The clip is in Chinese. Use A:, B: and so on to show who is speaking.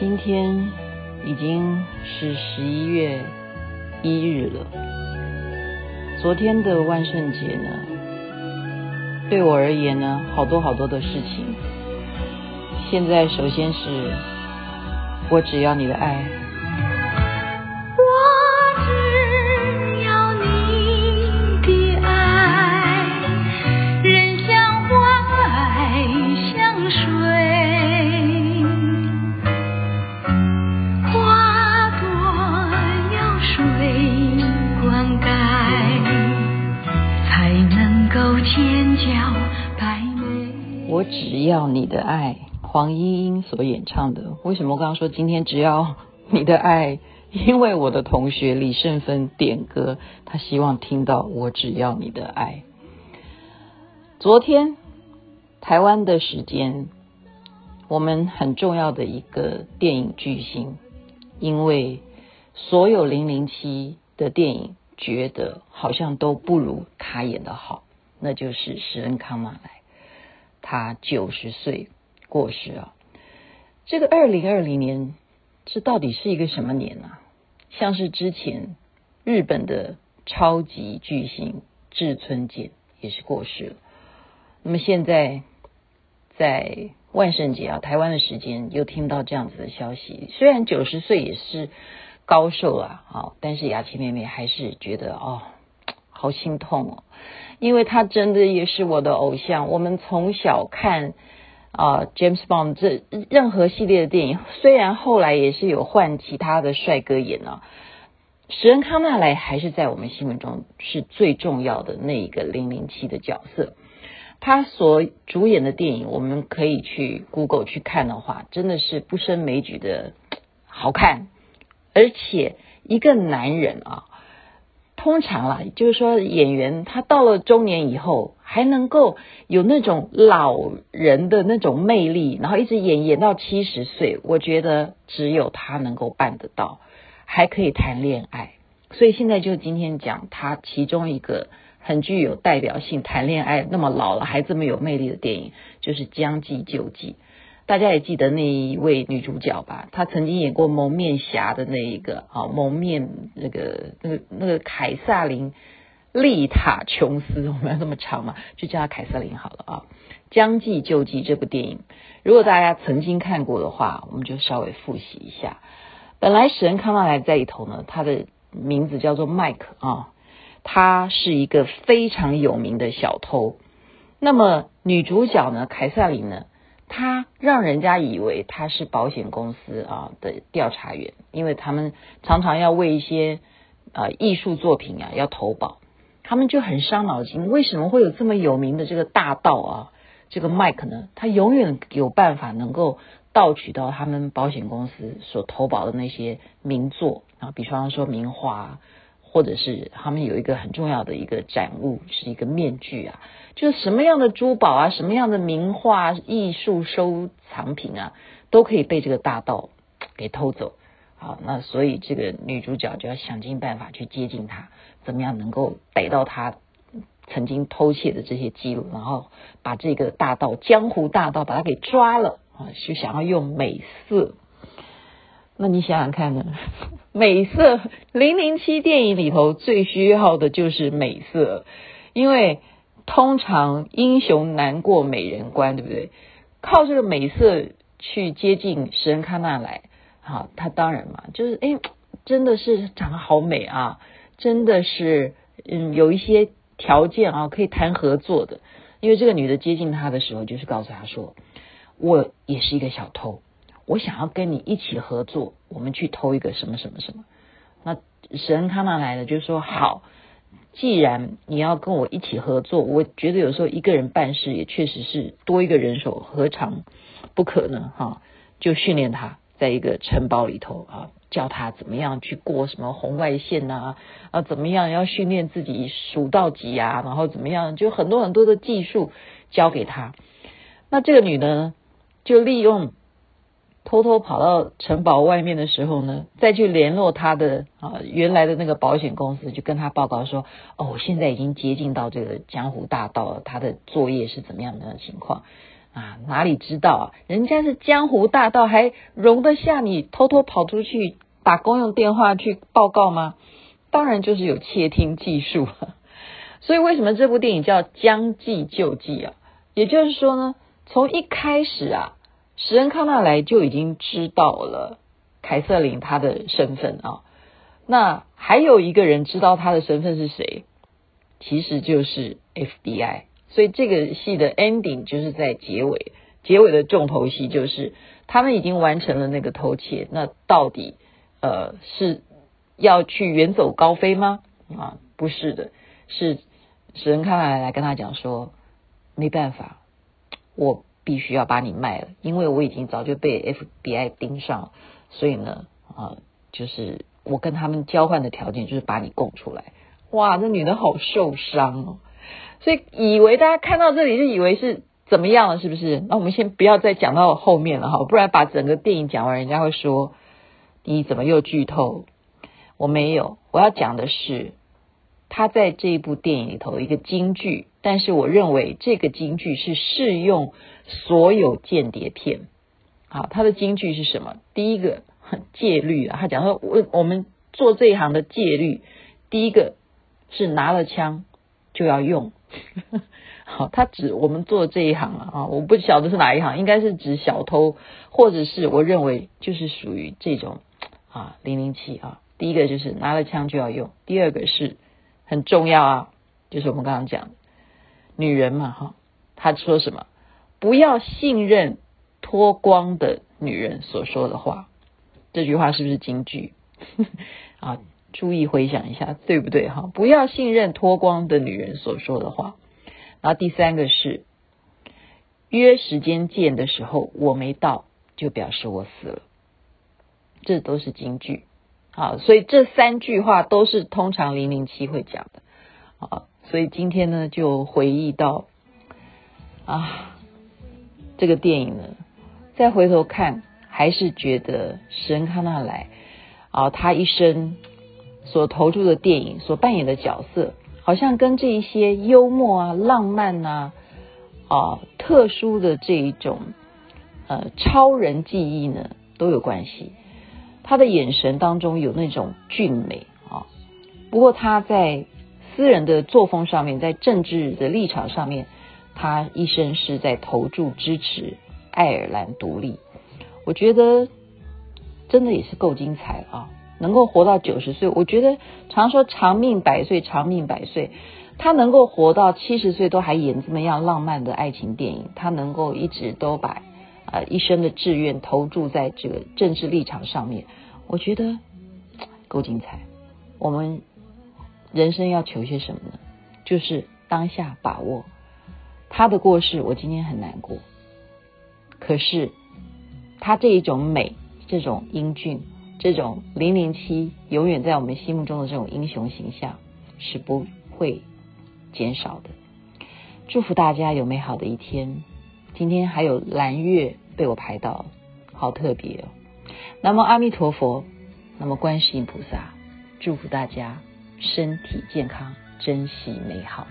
A: 今天已经是十一月一日了。昨天的万圣节呢，对我而言呢，好多好多的事情。现在首先是我只要你的爱。我只要你的爱，黄莺莺所演唱的。为什么我刚刚说今天只要你的爱？因为我的同学李胜芬点歌，他希望听到我只要你的爱。昨天台湾的时间，我们很重要的一个电影巨星，因为所有零零七的电影觉得好像都不如他演的好，那就是史恩康马莱。他九十岁过世啊！这个二零二零年，这到底是一个什么年啊？像是之前日本的超级巨星志村健也是过世了。那么现在在万圣节啊，台湾的时间又听到这样子的消息。虽然九十岁也是高寿啊，啊，但是雅琪妹妹还是觉得哦，好心痛哦。因为他真的也是我的偶像，我们从小看啊、James Bond 这任何系列的电影，虽然后来也是有换其他的帅哥演啊，史恩康纳莱还是在我们心目中是最重要的那一个零零七的角色。他所主演的电影，我们可以去 Google 去看的话，真的是不胜枚举的好看，而且一个男人啊。通常啦，就是说演员他到了中年以后，还能够有那种老人的那种魅力，然后一直演演到七十岁，我觉得只有他能够办得到，还可以谈恋爱。所以现在就今天讲他其中一个很具有代表性谈恋爱那么老了还这么有魅力的电影，就是《将计就计》。大家也记得那一位女主角吧？她曾经演过蒙面侠的那一个啊，蒙面那个那个那个凯瑟琳丽塔琼斯，我们要这么长嘛？就叫她凯瑟琳好了啊。《将计就计》这部电影，如果大家曾经看过的话，我们就稍微复习一下。本来史恩康纳莱在里头呢，他的名字叫做麦克啊，他是一个非常有名的小偷。那么女主角呢，凯瑟琳呢？他让人家以为他是保险公司啊的调查员，因为他们常常要为一些呃艺术作品啊要投保，他们就很伤脑筋，为什么会有这么有名的这个大盗啊？这个麦克呢，他永远有办法能够盗取到他们保险公司所投保的那些名作啊，比方说名画。或者是他们有一个很重要的一个展物，是一个面具啊，就是什么样的珠宝啊，什么样的名画、艺术收藏品啊，都可以被这个大盗给偷走。好，那所以这个女主角就要想尽办法去接近他，怎么样能够逮到他曾经偷窃的这些记录，然后把这个大盗江湖大盗把他给抓了啊，就想要用美色。那你想想看呢？美色，零零七电影里头最需要的就是美色，因为通常英雄难过美人关，对不对？靠这个美色去接近史恩康纳莱，好，他当然嘛，就是哎，真的是长得好美啊，真的是嗯，有一些条件啊，可以谈合作的。因为这个女的接近他的时候，就是告诉他说，我也是一个小偷。我想要跟你一起合作，我们去偷一个什么什么什么。那史恩康纳莱呢，就说好，既然你要跟我一起合作，我觉得有时候一个人办事也确实是多一个人手，何尝不可呢？哈，就训练他在一个城堡里头啊，教他怎么样去过什么红外线呐，啊，怎么样要训练自己数到几啊，然后怎么样，就很多很多的技术教给他。那这个女的呢，就利用。偷偷跑到城堡外面的时候呢，再去联络他的啊原来的那个保险公司，就跟他报告说：“哦，我现在已经接近到这个江湖大盗了，他的作业是怎么样的情况？”啊，哪里知道啊？人家是江湖大盗，还容得下你偷偷跑出去打公用电话去报告吗？当然就是有窃听技术。所以为什么这部电影叫《将计就计》啊？也就是说呢，从一开始啊，史恩康纳莱就已经知道了凯瑟琳她的身份啊。那还有一个人知道她的身份是谁？其实就是 FBI。所以这个戏的 ending 就是在结尾，结尾的重头戏就是他们已经完成了那个偷窃。那到底呃是要去远走高飞吗？啊，不是的，是。史恩康纳莱来跟他讲说，没办法，我必须要把你卖了，因为我已经早就被 FBI 盯上了，所以呢，啊，就是我跟他们交换的条件就是把你供出来。哇，这女的好受伤哦，所以以为大家看到这里就以为是怎么样了，是不是？那我们先不要再讲到后面了哈，不然把整个电影讲完，人家会说你怎么又剧透？我没有，我要讲的是。他在这一部电影里头一个金句，但是我认为这个金句是适用所有间谍片。好，他的金句是什么？第一个戒律啊，他讲说我我们做这一行的戒律，第一个是拿了枪就要用。好，他指我们做这一行啊，我不晓得是哪一行，应该是指小偷，或者是我认为就是属于这种啊零零七啊。第一个就是拿了枪就要用，第二个是。很重要啊，就是我们刚刚讲女人嘛，哈，她说什么？不要信任脱光的女人所说的话。这句话是不是金句？啊，注意回想一下，对不对？哈，不要信任脱光的女人所说的话。然后第三个是约时间见的时候，我没到，就表示我死了。这都是金句。好，所以这三句话都是通常零零七会讲的。好，所以今天呢，就回忆到啊，这个电影呢，再回头看，还是觉得史恩康纳莱啊，他一生所投注的电影所扮演的角色，好像跟这一些幽默啊、浪漫啊、啊特殊的这一种呃超人记忆呢，都有关系。他的眼神当中有那种俊美啊，不过他在私人的作风上面，在政治的立场上面，他一生是在投注支持爱尔兰独立。我觉得真的也是够精彩啊，能够活到九十岁。我觉得常说长命百岁，长命百岁，他能够活到七十岁都还演这么样浪漫的爱情电影，他能够一直都把。呃，一生的志愿投注在这个政治立场上面，我觉得够精彩。我们人生要求些什么呢？就是当下把握。他的过世，我今天很难过。可是他这一种美，这种英俊，这种零零七，永远在我们心目中的这种英雄形象是不会减少的。祝福大家有美好的一天。今天还有蓝月被我排到，好特别哦！那么阿弥陀佛，那么观世音菩萨，祝福大家身体健康，珍惜美好。